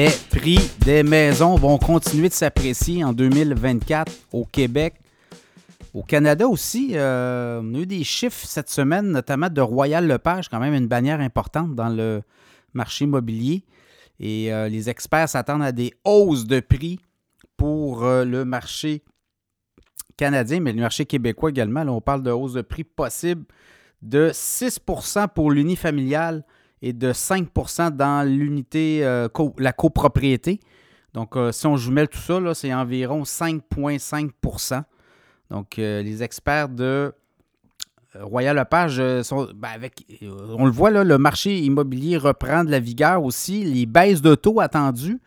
Les prix des maisons vont continuer de s'apprécier en 2024 au Québec. Au Canada aussi, euh, on a eu des chiffres cette semaine, notamment de Royal Lepage, quand même une bannière importante dans le marché immobilier. Et euh, les experts s'attendent à des hausses de prix pour euh, le marché canadien, mais le marché québécois également. Là, on parle de hausse de prix possible de 6% pour l'unifamilial et de 5% dans l'unité, euh, la copropriété. Donc, euh, si on jumelle tout ça, c'est environ 5,5% Donc, euh, les experts de Royal Lepage sont. Ben, avec, on le voit, là, le marché immobilier reprend de la vigueur aussi. Les baisses de taux attendues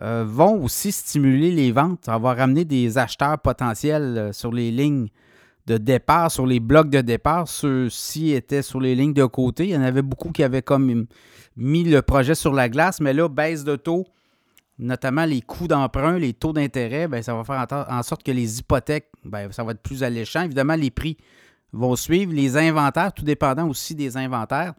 vont aussi stimuler les ventes. Ça va ramener des acheteurs potentiels sur les lignes de départ, sur les blocs de départ. Ceux-ci étaient sur les lignes de côté. Il y en avait beaucoup qui avaient comme mis le projet sur la glace, mais là, baisse de taux, notamment les coûts d'emprunt, les taux d'intérêt, ben, ça va faire en sorte que les hypothèques, ben, ça va être plus alléchant. Évidemment, les prix vont suivre. Les inventaires, tout dépendant aussi des inventaires.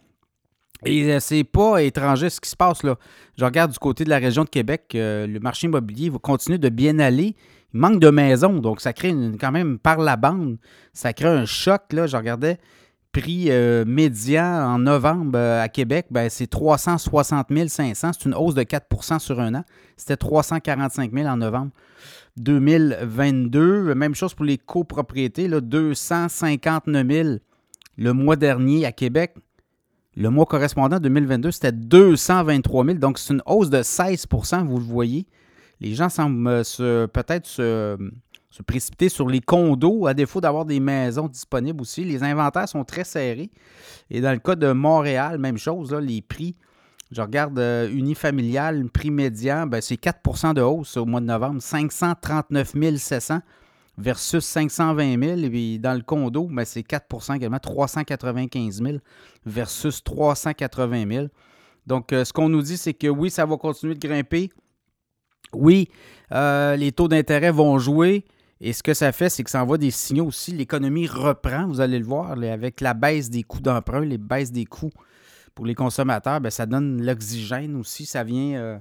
Et euh, c'est pas étranger ce qui se passe là. Je regarde du côté de la région de Québec, euh, le marché immobilier va continuer de bien aller manque de maisons, donc ça crée quand même par la bande, ça crée un choc. Là, je regardais prix euh, médian en novembre euh, à Québec, ben, c'est 360 500. C'est une hausse de 4% sur un an. C'était 345 000 en novembre 2022. Même chose pour les copropriétés, là, 259 000 le mois dernier à Québec. Le mois correspondant 2022, c'était 223 000. Donc, c'est une hausse de 16% vous le voyez les gens semblent euh, peut-être se, précipiter sur les condos à défaut d'avoir des maisons disponibles aussi. Les inventaires sont très serrés. Et dans le cas de Montréal, même chose, les prix. Je regarde euh, unifamilial, prix médian, ben, c'est 4% de hausse au mois de novembre, 539 700 versus 520 000. Et puis dans le condo, ben, c'est 4% également, 395 000 versus 380 000. Donc, euh, ce qu'on nous dit, c'est que oui, ça va continuer de grimper. Oui, euh, les taux d'intérêt vont jouer. Et ce que ça fait, c'est que ça envoie des signaux aussi. L'économie reprend, vous allez le voir, avec la baisse des coûts d'emprunt, les baisses des coûts pour les consommateurs, bien, ça donne l'oxygène aussi. Ça vient euh,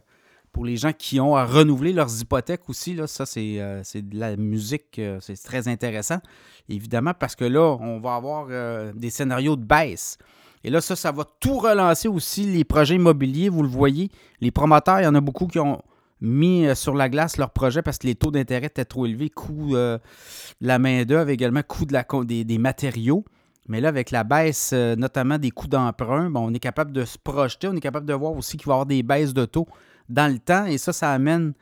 pour les gens qui ont à renouveler leurs hypothèques aussi. Ça, c'est, euh, de la musique, c'est très intéressant. Évidemment, parce que là, on va avoir des scénarios de baisse. Et là, ça, ça va tout relancer aussi les projets immobiliers. Vous le voyez, les promoteurs, il y en a beaucoup qui ont mis euh, sur la glace leur projet parce que les taux d'intérêt étaient trop élevés, coût euh, de la main-d'œuvre, également coût des, matériaux. Mais là, avec la baisse, euh, notamment des coûts d'emprunt, on est capable de se projeter, on est capable de voir aussi qu'il va y avoir des baisses de taux dans le temps. Et ça, ça amène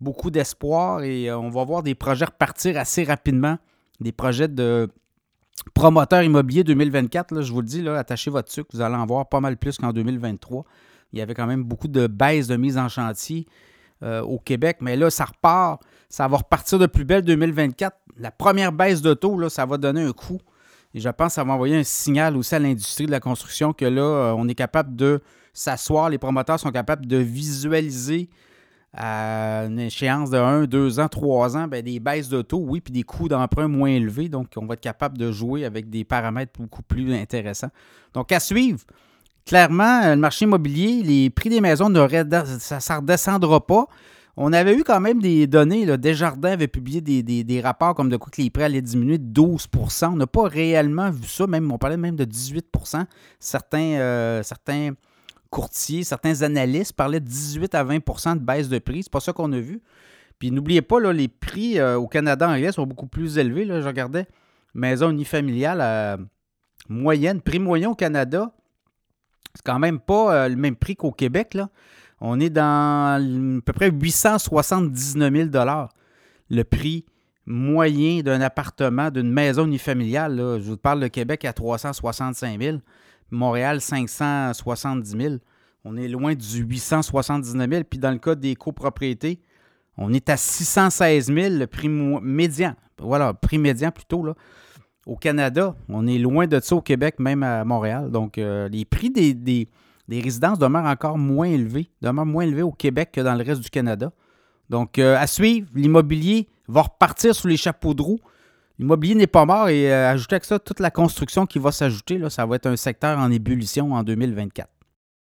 beaucoup d'espoir et on va voir des projets repartir assez rapidement. Des projets de promoteurs immobiliers 2024. je vous le dis, là, attachez votre sucre, vous allez en voir pas mal plus qu'en 2023. Il y avait quand même beaucoup de baisses de mise en chantier. Euh, au Québec. Mais là, ça repart. Ça va repartir de plus belle 2024. La première baisse de taux, là, ça va donner un coup. Et je pense que ça va envoyer un signal aussi à l'industrie de la construction que là, euh, on est capable de s'asseoir, les promoteurs sont capables de visualiser à une échéance de 1, 2 ans, 3 ans, ben, des baisses de taux, oui, puis des coûts d'emprunt moins élevés. Donc, on va être capable de jouer avec des paramètres beaucoup plus intéressants. Donc, à suivre clairement, euh, le marché immobilier, les prix des maisons, ne ça ne redescendra pas. On avait eu quand même des données. Là, Desjardins avait publié des, rapports comme de quoi que les prix allaient diminuer de 12% On n'a pas réellement vu ça. Même, on parlait même de 18 certains, euh, certains courtiers, certains analystes parlaient de 18 à 20% de baisse de prix. C'est pas ça qu'on a vu. Puis n'oubliez pas, là, les prix euh, au Canada anglais sont beaucoup plus élevés. Là. Je regardais maison unifamiliale à moyenne, prix moyen au Canada, c'est quand même pas euh, le même prix qu'au Québec. On est dans à peu près 879 000 le prix moyen d'un appartement, d'une maison unifamiliale. Là. Je vous parle de Québec à 365 000, Montréal 570 000. On est loin du 879 000. Puis dans le cas des copropriétés, on est à 616 000, le prix médian. Voilà, prix médian plutôt. Là au Canada. On est loin de ça au Québec, même à Montréal. Donc, euh, les prix des, résidences demeurent encore moins élevés, demeurent moins élevés au Québec que dans le reste du Canada. Donc, euh, à suivre, l'immobilier va repartir sous les chapeaux de roue. L'immobilier n'est pas mort et euh, ajouter avec ça toute la construction qui va s'ajouter, ça va être un secteur en ébullition en 2024.